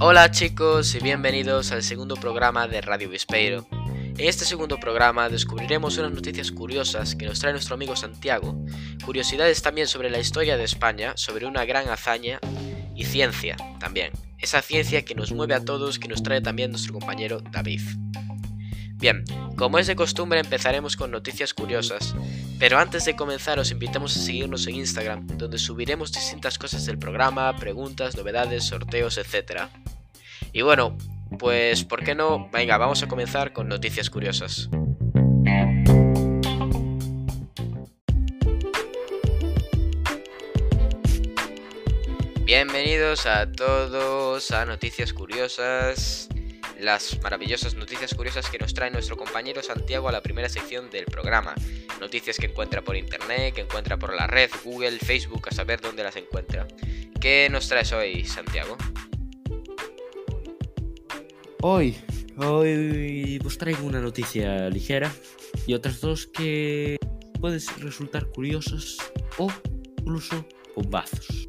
Hola chicos y bienvenidos al segundo programa de Radio Vispeiro. En este segundo programa descubriremos unas noticias curiosas que nos trae nuestro amigo Santiago, curiosidades también sobre la historia de España, sobre una gran hazaña y ciencia también. Esa ciencia que nos mueve a todos, que nos trae también nuestro compañero David. Bien, como es de costumbre empezaremos con noticias curiosas, pero antes de comenzar os invitamos a seguirnos en Instagram, donde subiremos distintas cosas del programa, preguntas, novedades, sorteos, etc. Y bueno, pues ¿por qué no? Venga, vamos a comenzar con noticias curiosas. Bienvenidos a todos a Noticias Curiosas las maravillosas noticias curiosas que nos trae nuestro compañero Santiago a la primera sección del programa. Noticias que encuentra por internet, que encuentra por la red, Google, Facebook, a saber dónde las encuentra. ¿Qué nos traes hoy, Santiago? Hoy, hoy os traigo una noticia ligera y otras dos que pueden resultar curiosas o incluso bombazos.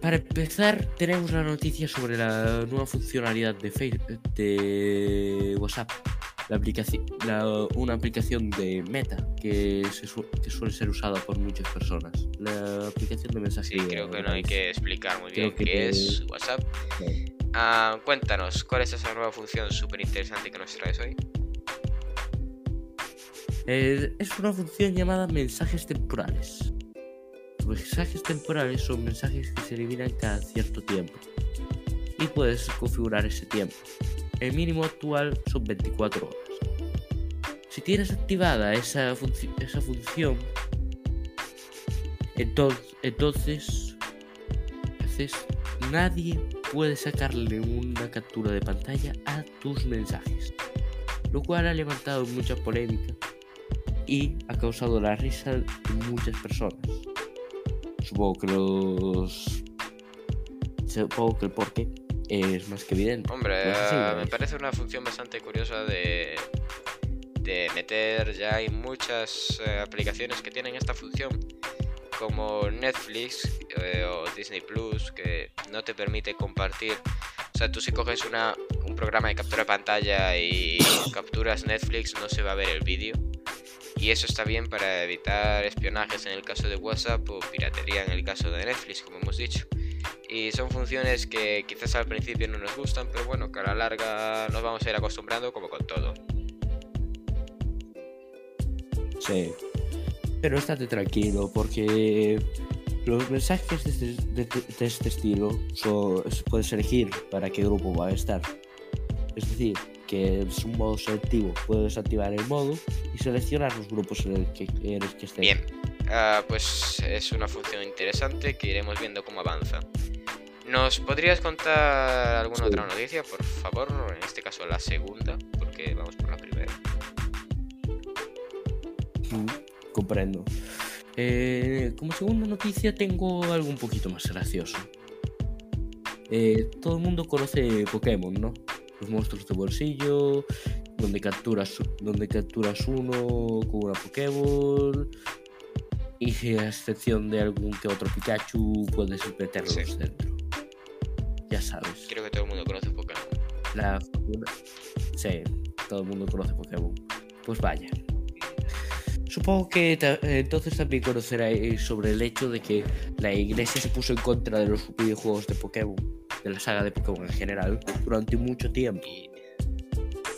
Para empezar, tenemos la noticia sobre la nueva funcionalidad de, Facebook, de WhatsApp. La aplicación, una aplicación de Meta que, suele ser usada por muchas personas. La aplicación de mensajería. Sí, creo que no hay que explicar muy bien qué es WhatsApp. Ah, cuéntanos, ¿cuál es esa nueva función súper interesante que nos traes hoy? Eh, es una función llamada mensajes temporales mensajes temporales son mensajes que se eliminan cada cierto tiempo y puedes configurar ese tiempo. El mínimo actual son 24 horas. Si tienes activada esa, función, entonces, nadie puede sacarle una captura de pantalla a tus mensajes, lo cual ha levantado mucha polémica y ha causado la risa de muchas personas. Supongo que los. Supongo que el porqué es más que evidente. Hombre, eh, me parece una función bastante curiosa de, de meter. Ya hay muchas eh, aplicaciones que tienen esta función, como Netflix eh, o Disney Plus, que no te permite compartir. O sea, tú si coges una, un programa de captura de pantalla y capturas Netflix, no se va a ver el vídeo y eso está bien para evitar espionajes en el caso de WhatsApp o piratería en el caso de Netflix, como hemos dicho. Y son funciones que quizás al principio no nos gustan, pero bueno, que a la larga nos vamos a ir acostumbrando como con todo. Sí. Pero estate tranquilo, porque los mensajes de este, este estilo puedes elegir para qué grupo va a estar. Es decir, que es un modo selectivo. Puedes activar el modo y seleccionar los grupos en el que quieres que estén. Bien, ah, pues es una función interesante que iremos viendo cómo avanza. ¿Nos podrías contar alguna otra noticia, por favor? En este caso la segunda, porque vamos por la primera. Mm, comprendo. Eh, como segunda noticia tengo algo un poquito más gracioso. Eh, todo el mundo conoce Pokémon, ¿no? Los monstruos de bolsillo, donde capturas, donde capturas uno con una Pokéball. Y a excepción de algún que otro Pikachu, puedes meterlos dentro. Ya sabes. Creo que todo el mundo conoce Pokémon. La Sí, todo el mundo conoce Pokémon. Pues vaya. Supongo que entonces también conoceréis sobre el hecho de que la iglesia se puso en contra de los videojuegos de Pokémon de la saga de Pokémon en general durante mucho tiempo.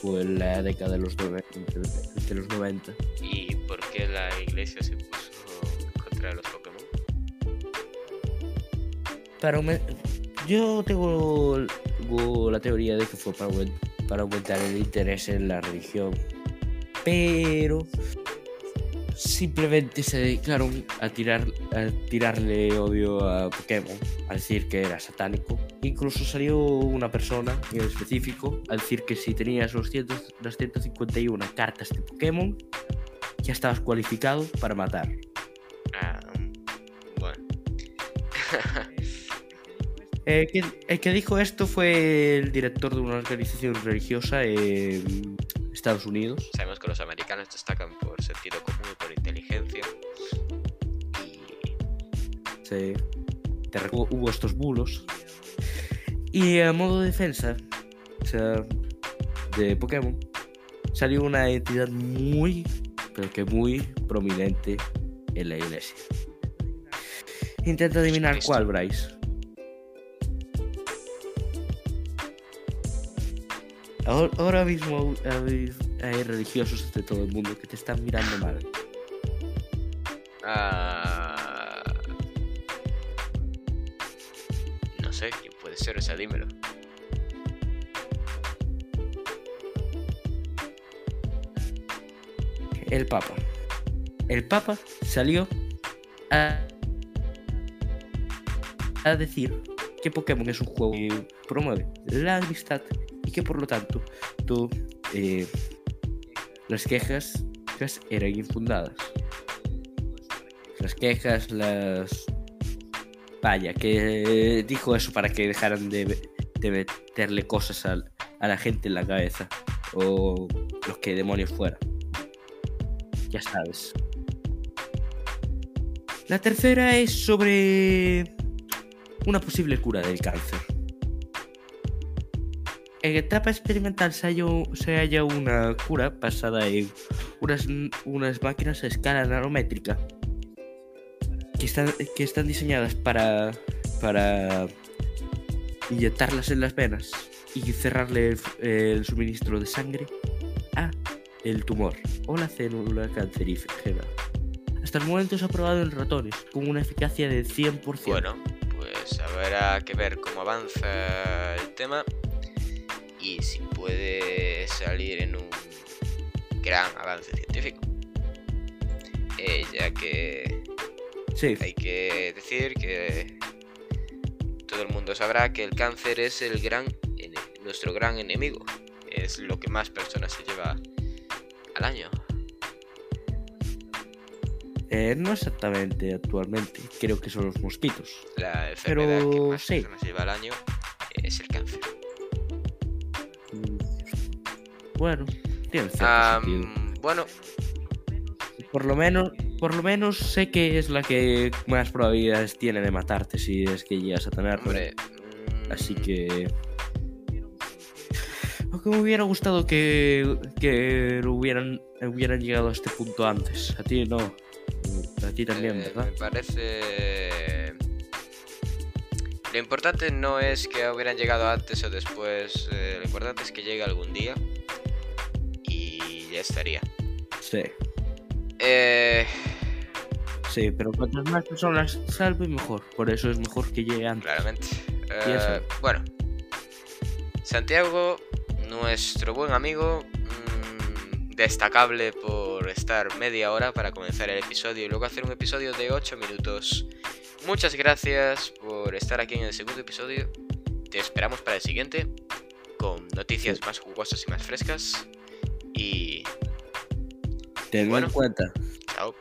Fue en la década de los, de los 90. ¿Y por qué la iglesia se puso contra los Pokémon? Para Yo tengo, la teoría de que fue para, para aumentar el interés en la religión. Pero simplemente se dedicaron a, tirar, a tirarle odio a Pokémon, a decir que era satánico. Incluso salió una persona en específico a decir que si tenías los, las 151 cartas de Pokémon, ya estabas cualificado para matar. Ah, bueno. el que dijo esto fue el director de una organización religiosa en Estados Unidos. Sabemos que los americanos destacan por sentido común y por inteligencia. se, hubo estos bulos. Y a modo de defensa, o sea, de Pokémon, salió una entidad muy, pero que muy prominente en la iglesia. Intenta adivinar cuál, Bryce. Ahora mismo hay religiosos de todo el mundo que te están mirando mal. Ah... No sé, ¿quién El Papa. El Papa salió a, a decir que Pokémon es un juego que promueve la amistad y que por lo tanto eh, las quejas eran infundadas. Las quejas, las... Vaya, que dijo eso para que dejaran de, meterle cosas a, la gente en la cabeza. O los que demonios fuera. Ya sabes. La tercera es sobre una posible cura del cáncer. En etapa experimental se halla, una cura basada en unas máquinas a escala nanométrica que están, diseñadas para, para inyectarlas en las venas y cerrarle el, suministro de sangre a el tumor o la célula cancerígena. Hasta el momento se ha probado en ratones con una eficacia de 100%. Bueno, pues habrá que ver cómo avanza el tema y si puede salir en un gran avance científico. Eh, ya que sí. hay que decir que todo el mundo sabrá que el cáncer es el gran nuestro gran enemigo. Es lo que más personas se lleva al año. Eh, no exactamente actualmente, creo que son los mosquitos. La enfermedad que más personas se lleva al año es el cáncer. Bueno, tiene Bueno. Por lo menos, por lo menos sé que es la que más probabilidades tiene de matarte si es que llegas a tenerlo. Hombre, Así que. Aunque me hubiera gustado que, que hubieran, hubieran llegado a este punto antes. A ti no. A ti también, eh, ¿verdad? Me parece. Lo importante no es que hubieran llegado antes o después. Eh, lo importante es que llegue algún día ya estaría. Sí. Eh... Sí, pero cuantas más personas salve, mejor. Por eso es mejor que llegue antes. Claramente. Eh, bueno. Santiago, nuestro buen amigo, mm, destacable por estar media hora para comenzar el episodio y luego hacer un episodio de 8 minutos. Muchas gracias por estar aquí en el segundo episodio. Te esperamos para el siguiente con noticias más jugosas y más frescas. Y. Tenlo en cuenta. Chao.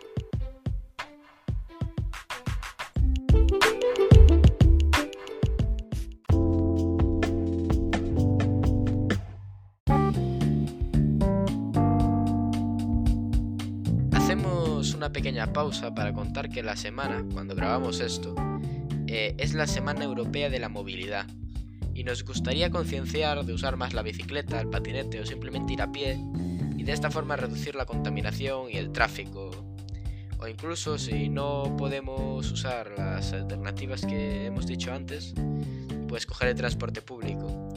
Hacemos una pequeña pausa para contar que la semana, cuando grabamos esto, eh, es la Semana Europea de la Movilidad y nos gustaría concienciar de usar más la bicicleta, el patinete o simplemente ir a pie de esta forma reducir la contaminación y el tráfico. O incluso si no podemos usar las alternativas que hemos dicho antes, pues coger el transporte público,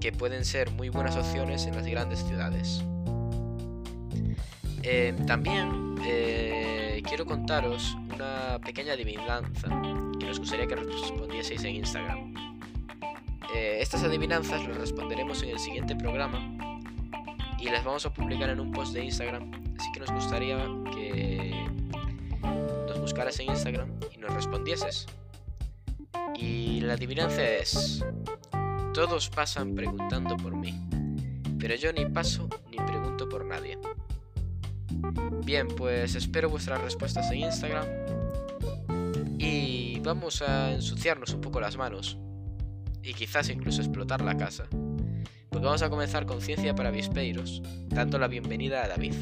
que pueden ser muy buenas opciones en las grandes ciudades. Eh, también eh, quiero contaros una pequeña adivinanza que nos gustaría que respondieseis en Instagram. Eh, estas adivinanzas las responderemos en el siguiente programa y las vamos a publicar en un post de Instagram. Así que nos gustaría que nos buscaras en Instagram y nos respondieses. Y la adivinanza es, todos pasan preguntando por mí, pero yo ni paso ni pregunto por nadie. Bien, pues espero vuestras respuestas en Instagram y vamos a ensuciarnos un poco las manos y quizás incluso explotar la casa. Porque vamos a comenzar con Ciencia para Vispeiros, dando la bienvenida a David.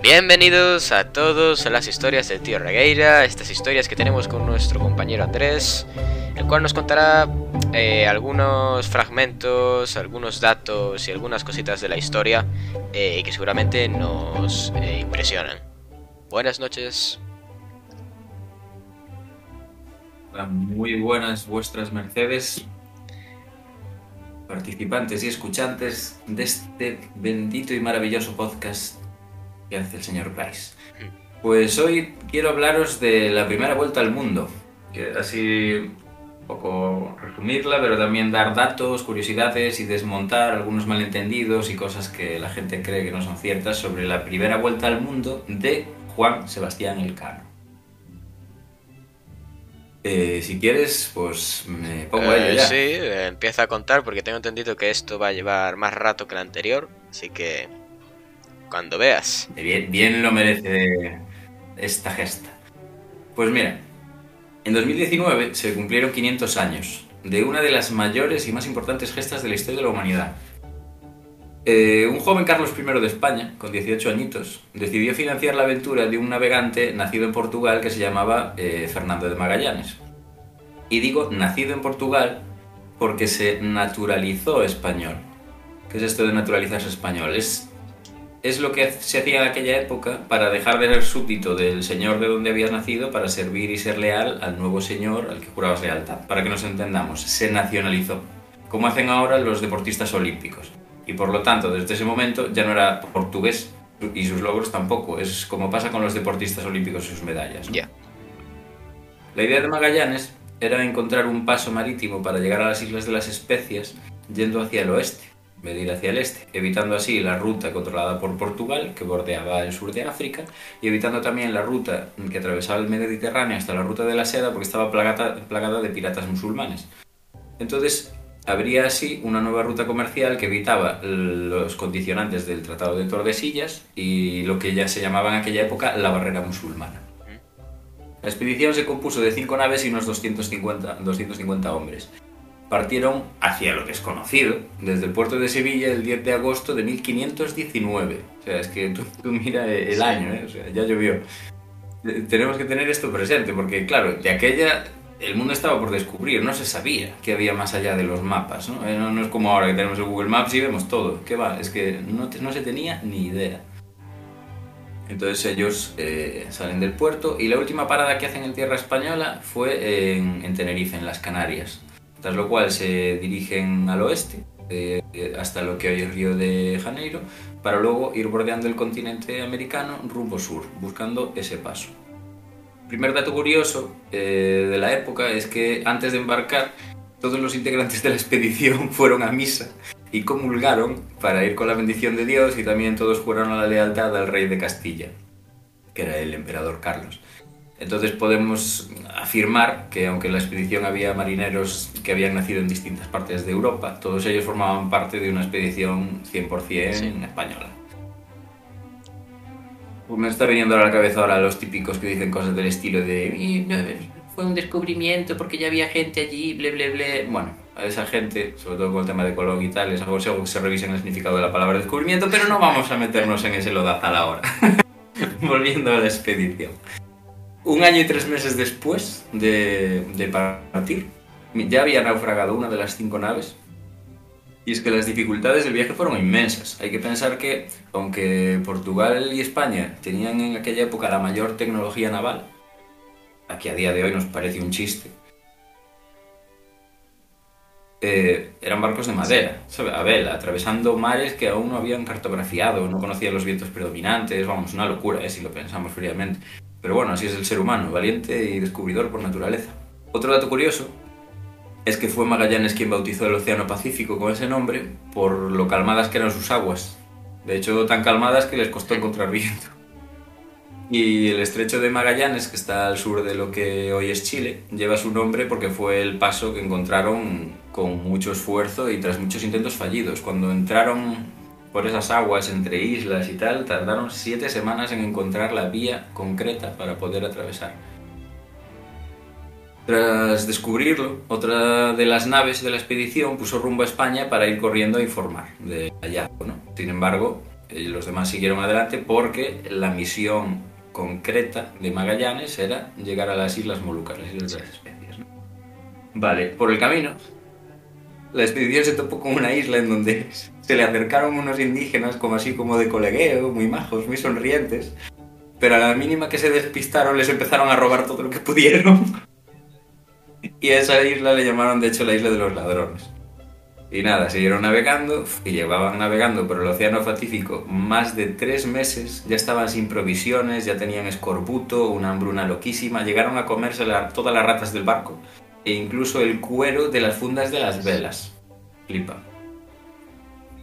Bienvenidos a todos a las historias del tío Regueira, estas historias que tenemos con nuestro compañero Andrés, el cual nos contará eh, algunos fragmentos, algunos datos y algunas cositas de la historia eh, que seguramente nos eh, impresionan. Buenas noches. Muy buenas vuestras mercedes, participantes y escuchantes de este bendito y maravilloso podcast que hace el señor Price. Pues hoy quiero hablaros de la primera vuelta al mundo, que así un poco resumirla, pero también dar datos, curiosidades y desmontar algunos malentendidos y cosas que la gente cree que no son ciertas sobre la primera vuelta al mundo de Juan Sebastián Elcano. Eh, si quieres, pues me pongo a ello Eh, ya. sí, eh, empieza a contar porque tengo entendido que esto va a llevar más rato que el anterior, así que cuando veas. Bien, bien lo merece esta gesta. Pues mira, en 2019 se cumplieron 500 años de una de las mayores y más importantes gestas de la historia de la humanidad. Eh, un joven Carlos I de España, con 18 añitos, decidió financiar la aventura de un navegante nacido en Portugal que se llamaba eh, Fernando de Magallanes. Y digo nacido en Portugal porque se naturalizó español. ¿Qué es esto de naturalizarse español? Es es lo que se hacía en aquella época para dejar de ser súbdito del señor de donde habías nacido para servir y ser leal al nuevo señor al que jurabas lealtad. Para que nos entendamos, se nacionalizó, como hacen ahora los deportistas olímpicos. Y por lo tanto, desde ese momento ya no era portugués y sus logros tampoco. Es como pasa con los deportistas olímpicos y sus medallas. ¿no? Ya. La idea de Magallanes era encontrar un paso marítimo para llegar a las Islas de las Especias yendo hacia el oeste, en vez de ir hacia el este, evitando así la ruta controlada por Portugal, que bordeaba el sur de África, y evitando también la ruta que atravesaba el Mediterráneo hasta la ruta de la seda, porque estaba plagada, plagada de piratas musulmanes. Entonces, habría así una nueva ruta comercial que evitaba los condicionantes del Tratado de Tordesillas y lo que ya se llamaba en aquella época la barrera musulmana. La expedición se compuso de cinco naves y unos 250, 250 hombres. Partieron hacia lo desconocido, desde el puerto de Sevilla el 10 de agosto de 1519. O sea, es que tú, tú mira el Sí. año, ¿eh? o sea, ya llovió. Tenemos que tener esto presente, porque claro, de aquella el mundo estaba por descubrir, no se sabía qué había más allá de los mapas, ¿no? Eh, es como ahora que tenemos Google Maps y vemos todo. ¿Qué va? Es que no, se tenía ni idea. Entonces ellos eh, salen del puerto y la última parada que hacen en tierra española fue en, en Tenerife, en las Canarias. Tras lo cual se dirigen al oeste eh, hasta lo que hoy es Río de Janeiro para luego ir bordeando el continente americano rumbo sur, buscando ese paso. Primer dato curioso eh, de la época es que antes de embarcar todos los integrantes de la expedición fueron a misa y comulgaron para ir con la bendición de Dios y también todos juraron la lealtad al rey de Castilla, que era el emperador Carlos. Entonces podemos afirmar que aunque en la expedición había marineros que habían nacido en distintas partes de Europa, todos ellos formaban parte de una expedición 100% Sí. española. Pues me está viniendo a la cabeza ahora los típicos que dicen cosas del estilo de "Y, no, fue un descubrimiento porque ya había gente allí, ble, ble, ble. Bueno, a esa gente, sobre todo con el tema de Colón y tal, les aconsejo que se revisen el significado de la palabra descubrimiento, pero no vamos a meternos en ese lodazal ahora. Volviendo a la expedición. Un año y tres meses después de, de partir, ya había naufragado una de las cinco naves. Y es que las dificultades del viaje fueron inmensas. Hay que pensar que, aunque Portugal y España tenían en aquella época la mayor tecnología naval, a que a día de hoy nos parece un chiste, eh, eran barcos de madera, a vela, atravesando mares que aún no habían cartografiado, no conocían los vientos predominantes, vamos, una locura, ¿eh? si lo pensamos fríamente. Pero bueno, así es el ser humano, valiente y descubridor por naturaleza. Otro dato curioso es que fue Magallanes quien bautizó el Océano Pacífico con ese nombre por lo calmadas que eran sus aguas. De hecho, tan calmadas que les costó encontrar viento. Y el estrecho de Magallanes, que está al sur de lo que hoy es Chile, lleva su nombre porque fue el paso que encontraron con mucho esfuerzo y tras muchos intentos fallidos. Cuando entraron por esas aguas entre islas y tal, tardaron siete semanas en encontrar la vía concreta para poder atravesar. Tras descubrirlo, otra de las naves de la expedición puso rumbo a España para ir corriendo a informar del hallazgo. ¿no? Sin embargo, y los demás siguieron adelante porque la misión concreta de Magallanes era llegar a las Islas Molucas, las Islas de Especies. Vale, por el camino, la expedición se topó con una isla en donde se le acercaron unos indígenas como así como de colegueo, muy majos, muy sonrientes, pero a la mínima que se despistaron les empezaron a robar todo lo que pudieron. Y a esa isla le llamaron de hecho la isla de los ladrones. Y nada, siguieron navegando y llevaban navegando por el Océano Pacífico más de tres meses, ya estaban sin provisiones, ya tenían escorbuto, una hambruna loquísima, llegaron a comerse todas las ratas del barco e incluso el cuero de las fundas de las velas. Flipa.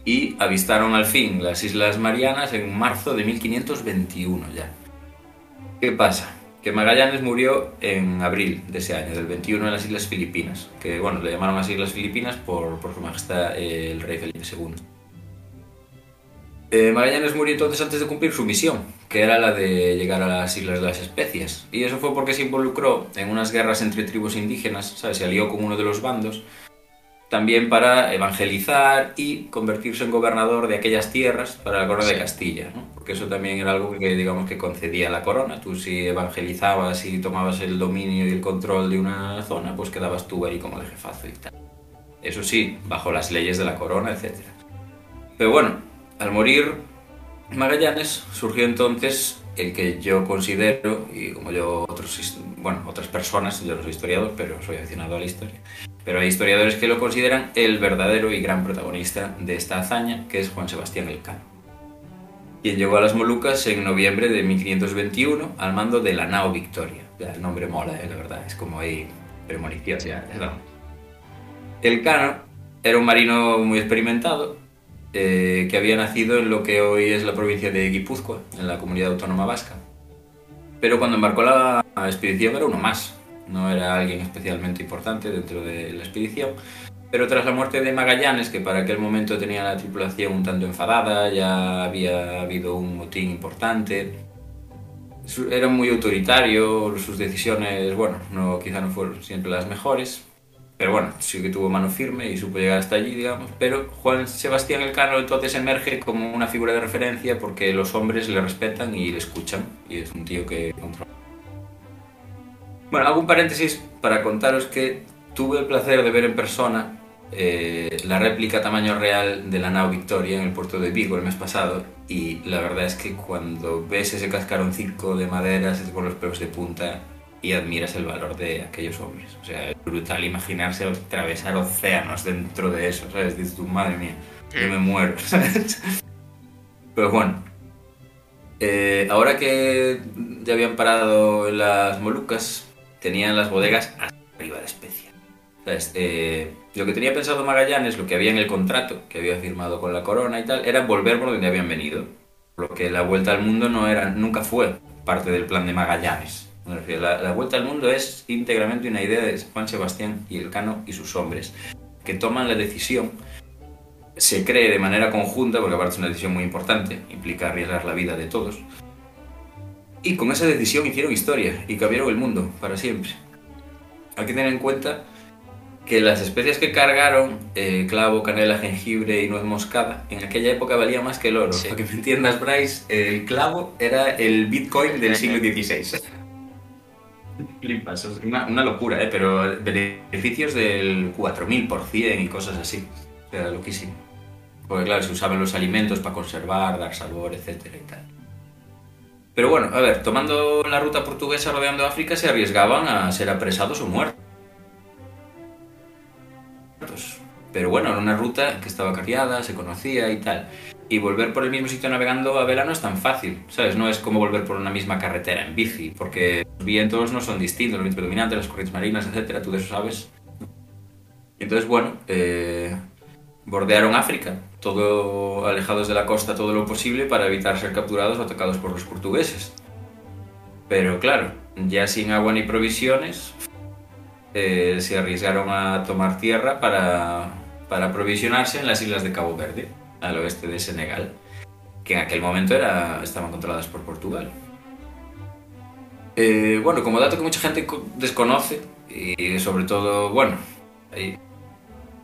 Y avistaron al fin las Islas Marianas en marzo de 1521 ya. ¿Qué pasa? Que Magallanes murió en abril de ese año, del 21 en las Islas Filipinas, que bueno, le llamaron las Islas Filipinas por, por su majestad el rey Felipe II. Eh, Magallanes murió entonces antes de cumplir su misión, que era la de llegar a las Islas de las Especias. Y eso fue porque se involucró en unas guerras entre tribus indígenas, ¿sabes? Se alió con uno de los bandos, también para evangelizar y convertirse en gobernador de aquellas tierras para la corona de Sí. Castilla, ¿no? Porque eso también era algo que, digamos, que concedía la corona. Tú si evangelizabas y tomabas el dominio y el control de una zona, pues quedabas tú ahí como el jefazo y tal. Eso sí, bajo las leyes de la corona, etc. Pero bueno, al morir Magallanes surgió entonces el que yo considero, y como yo otros, bueno, otras personas, yo no soy historiador, pero soy aficionado a la historia, pero hay historiadores que lo consideran el verdadero y gran protagonista de esta hazaña, que es Juan Sebastián Elcano, quien llegó a las Molucas en noviembre de 1521 al mando de la nao Victoria. El nombre mola, eh, la verdad, es como ahí premonición. ya, ¿no? Elcano era un marino muy experimentado, eh, que había nacido en lo que hoy es la provincia de Guipúzcoa, en la comunidad autónoma vasca. Pero cuando embarcó la expedición era uno más, no era alguien especialmente importante dentro de la expedición. Pero tras la muerte de Magallanes, que para aquel momento tenía la tripulación un tanto enfadada, ya había habido un motín importante, era muy autoritario, sus decisiones, bueno, no, quizá no fueron siempre las mejores, pero bueno, sí que tuvo mano firme y supo llegar hasta allí, digamos. Pero Juan Sebastián Elcano entonces emerge como una figura de referencia porque los hombres le respetan y le escuchan. Y es un tío que controla. Bueno, hago un paréntesis para contaros que tuve el placer de ver en persona eh, la réplica tamaño real de la nao Victoria en el puerto de Vigo el mes pasado. Y la verdad es que cuando ves ese cascaroncito de madera, se te ponen los pelos de punta y admiras el valor de aquellos hombres. O sea, es brutal imaginarse atravesar océanos dentro de eso, ¿sabes? Dices tú, madre mía, yo me muero, ¿sabes? Pero bueno, eh, ahora que ya habían parado las Molucas, tenían las bodegas hasta arriba de especia. ¿Sabes? Eh, lo que tenía pensado Magallanes, lo que había en el contrato que había firmado con la corona y tal, era volver por donde habían venido. Lo que la vuelta al mundo no era, nunca fue parte del plan de Magallanes. La, la vuelta al mundo es íntegramente una idea de Juan Sebastián y Elcano y sus hombres, que toman la decisión, se cree de manera conjunta, porque aparte es una decisión muy importante, implica arriesgar la vida de todos, y con esa decisión hicieron historia y cambiaron el mundo para siempre. Hay que tener en cuenta que las especias que cargaron, eh, clavo, canela, jengibre y nuez moscada, en aquella época valía más que el oro. Sí. Para que me entiendas, Bryce, el clavo era el bitcoin del siglo XVI. Flipas, una, una locura, ¿eh? pero beneficios del 4000% y cosas así. Sea, loquísimo. Porque claro, se usaban los alimentos para conservar, dar sabor, etcétera y tal. Pero bueno, a ver, tomando la ruta portuguesa rodeando África se arriesgaban a ser apresados o muertos. Pero bueno, era una ruta que estaba carriada, se conocía y tal. Y volver por el mismo sitio navegando a vela no es tan fácil, ¿sabes? No es como volver por una misma carretera en bici, porque los vientos no son distintos, los vientos predominantes, las corrientes marinas, etcétera, tú de eso sabes. Entonces, bueno, eh, bordearon África, todo alejados de la costa todo lo posible para evitar ser capturados o atacados por los portugueses. Pero claro, ya sin agua ni provisiones, eh, se arriesgaron a tomar tierra para, para aprovisionarse en las islas de Cabo Verde, al oeste de Senegal, que en aquel momento era, estaban controladas por Portugal. Eh, bueno, como dato que mucha gente co- desconoce, y sobre todo, bueno, hay-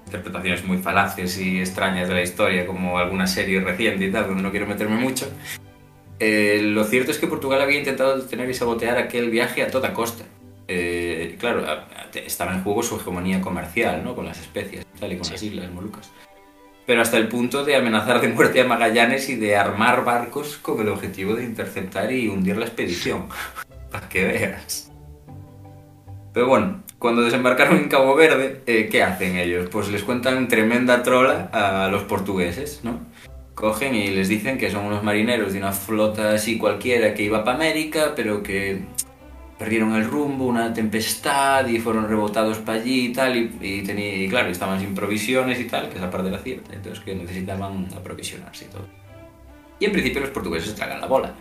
interpretaciones muy falaces y extrañas de la historia, como alguna serie reciente y tal, donde no quiero meterme mucho. Eh, lo cierto es que Portugal había intentado detener y sabotear aquel viaje a toda costa. Eh, claro, estaba en juego su hegemonía comercial, ¿no? Con las especies y tal, y con las islas Molucas. Pero hasta el punto de amenazar de muerte a Magallanes y de armar barcos con el objetivo de interceptar y hundir la expedición. Para que veas. Pero bueno, cuando desembarcaron en Cabo Verde, eh, ¿qué hacen ellos? Pues les cuentan tremenda trola a los portugueses, ¿no? Cogen y les dicen que son unos marineros de una flota así cualquiera que iba para América, pero que perdieron el rumbo, una tempestad y fueron rebotados para allí y tal, y, y, claro, estaban sin provisiones y tal, que esa parte era cierta, entonces que necesitaban aprovisionarse y todo. Y en principio los portugueses tragan la bola.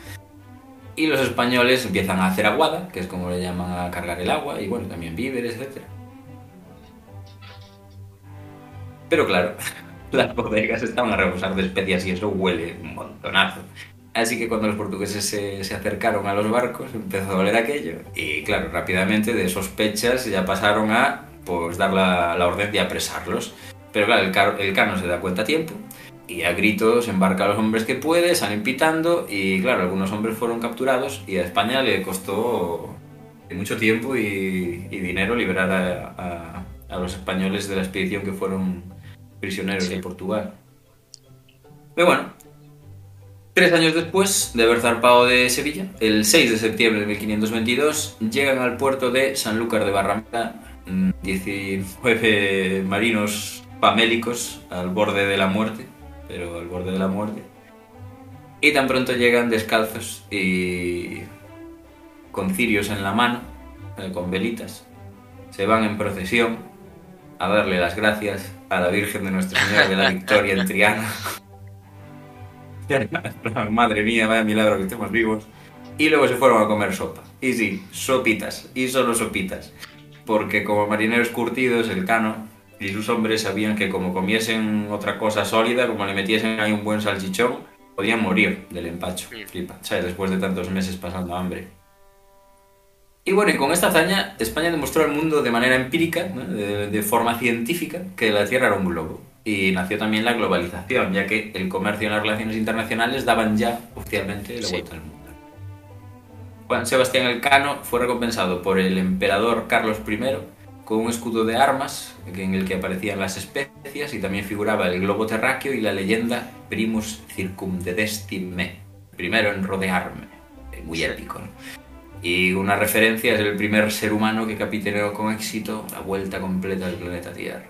Y los españoles empiezan a hacer aguada, que es como le llaman a cargar el agua, y bueno, también víveres, etc. Pero claro, las bodegas estaban a rebosar de especias y eso huele un montonazo. Así que cuando los portugueses se, se, acercaron a los barcos empezó a oler aquello y claro, rápidamente de sospechas ya pasaron a pues, dar la, la orden de apresarlos. Pero claro, el, el cano se da cuenta a tiempo y a gritos embarca a los hombres que puede, salen pitando y claro, algunos hombres fueron capturados y a España le costó mucho tiempo y, dinero liberar a, a, los españoles de la expedición que fueron prisioneros de Portugal. Pero bueno, tres años después de haber zarpado de Sevilla, el 6 de septiembre de 1522, llegan al puerto de Sanlúcar de Barrameda 19 marinos pamélicos al borde de la muerte pero al borde de la muerte. Y tan pronto llegan descalzos y con cirios en la mano, eh, con velitas, se van en procesión a darle las gracias a la Virgen de Nuestra Señora de la Victoria en Triana. Madre mía, vaya milagro que estemos vivos. Y luego se fueron a comer sopa. Y sí, sopitas, y solo sopitas. Porque como marineros curtidos, el cano y sus hombres sabían que como comiesen otra cosa sólida, como le metiesen ahí un buen salchichón, podían morir del empacho. Flipa, ¿sabes? Después de tantos meses pasando hambre. Y bueno, y con esta hazaña, España demostró al mundo de manera empírica, de, forma científica, que la Tierra era un globo. Y nació también la globalización, ya que el comercio y las relaciones internacionales daban ya oficialmente la vuelta al mundo. Juan Sebastián Elcano fue recompensado por el emperador Carlos I con un escudo de armas en el que aparecían las especias y también figuraba el globo terráqueo y la leyenda Primus circumdedesti me, primero en rodearme, muy épico. Y una referencia es el primer ser humano que capitaneó con éxito la vuelta completa del planeta Tierra.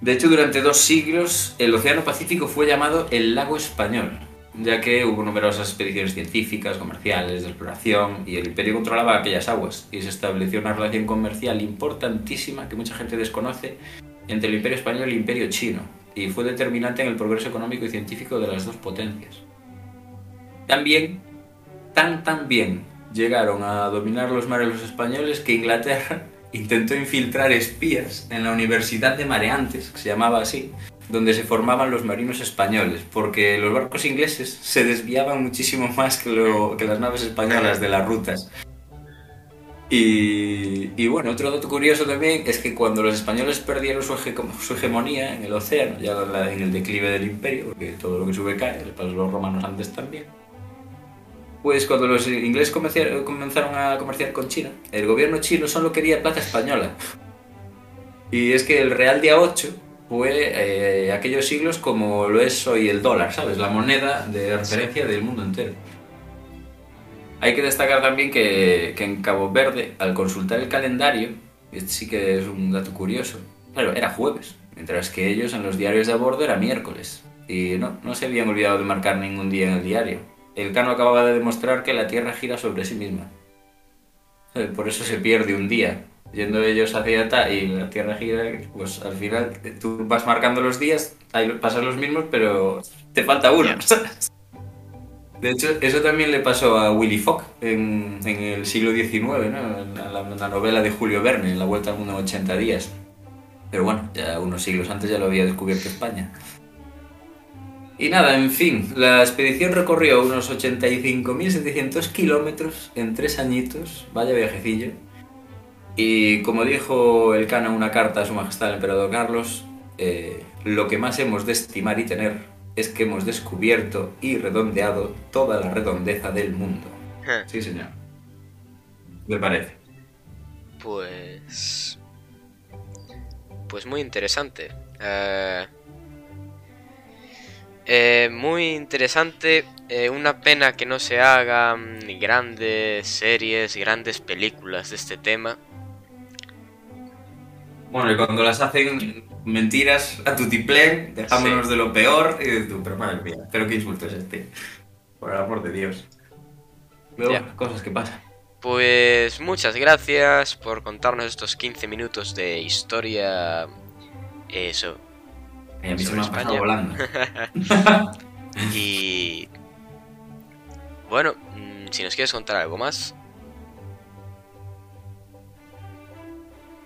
De hecho, durante dos siglos el Océano Pacífico fue llamado el Lago Español, ya que hubo numerosas expediciones científicas, comerciales, de exploración, y el imperio controlaba aquellas aguas, y se estableció una relación comercial importantísima que mucha gente desconoce entre el imperio español y el imperio chino, y fue determinante en el progreso económico y científico de las dos potencias. También, tan tan bien, llegaron a dominar los mares los españoles que Inglaterra intentó infiltrar espías en la Universidad de Mareantes, que se llamaba así, donde se formaban los marinos españoles, porque los barcos ingleses se desviaban muchísimo más que, las naves españolas de las rutas. Y, bueno, otro dato curioso también es que cuando los españoles perdieron su, su hegemonía en el océano, ya en el declive del imperio, porque todo lo que sube cae, le pasó a los romanos antes también, pues cuando los ingleses comenzaron a comerciar con China, el gobierno chino solo quería plata española. Y es que el real día 8 fue eh, aquellos siglos como lo es hoy el dólar, ¿sabes? La moneda de referencia del mundo entero. Hay que destacar también que, que, en Cabo Verde, al consultar el calendario, este sí que es un dato curioso, claro, era jueves, mientras que ellos en los diarios de a bordo era miércoles. Y no, no se habían olvidado de marcar ningún día en el diario. El Cano acababa de demostrar que la Tierra gira sobre sí misma. Por eso se pierde un día yendo ellos hacia allá y la Tierra gira, pues al final tú vas marcando los días, ahí pasan los mismos, pero te falta uno. De hecho, eso también le pasó a Willy Fogg en, en el siglo XIX, ¿no? en la, novela de Julio Verne, en La Vuelta al Mundo en 80 días. Pero bueno, ya unos siglos antes ya lo había descubierto España. Y nada, en fin, la expedición recorrió unos 85.700 kilómetros en tres añitos, vaya viajecillo, Y como dijo el Cana en una carta a su majestad el emperador Carlos, eh, lo que más hemos de estimar y tener es que hemos descubierto y redondeado toda la redondeza del mundo. Sí, señor. ¿Me parece? Pues... Pues muy interesante. Eh, eh, muy interesante. Eh, una pena que no se hagan grandes series, grandes películas de este tema. Bueno, y cuando las hacen mentiras a tu tiplén, dejándonos Sí. de lo peor, y de tu, pero madre mía, pero qué insulto es este. Por el amor de Dios. Luego, Ya. cosas que pasan. Pues muchas gracias por contarnos estos 15 minutos de historia. Eso. Y a mí se Sobre me ha pasado España. volando. Y... Bueno, mm, si nos quieres contar algo más.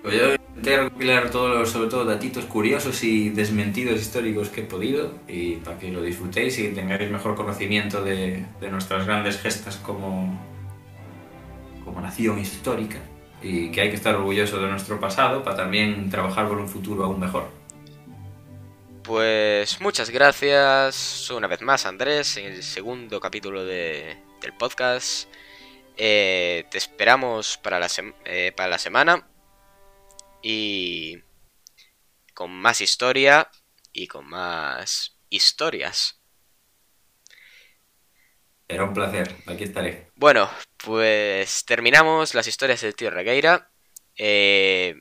Yo intenté recopilar todos los, sobre todo, datitos curiosos y desmentidos históricos que he podido y para que lo disfrutéis y tengáis mejor conocimiento de, nuestras grandes gestas como, como nación histórica y que hay que estar orgulloso de nuestro pasado para también trabajar por un futuro aún mejor. Pues muchas gracias una vez más Andrés en el segundo capítulo de- del podcast. Eh, te esperamos para la, eh, para la semana y con más historia y con más historias. Era un placer, aquí estaré. Bueno, pues terminamos las historias del tío Regueira. Eh,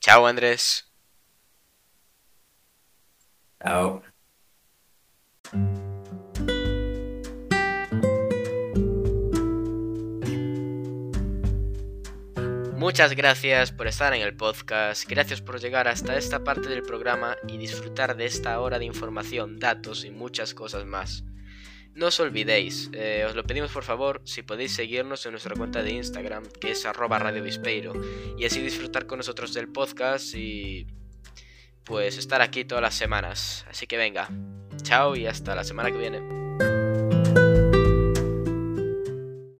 chao Andrés. Chao. Muchas gracias por estar en el podcast, gracias por llegar hasta esta parte del programa y disfrutar de esta hora de información, datos y muchas cosas más. No os olvidéis, eh, os lo pedimos por favor, si podéis seguirnos en nuestra cuenta de Instagram, que es arroba Radio Vispeiro, y así disfrutar con nosotros del podcast y pues estar aquí todas las semanas. Así que venga, chao y hasta la semana que viene.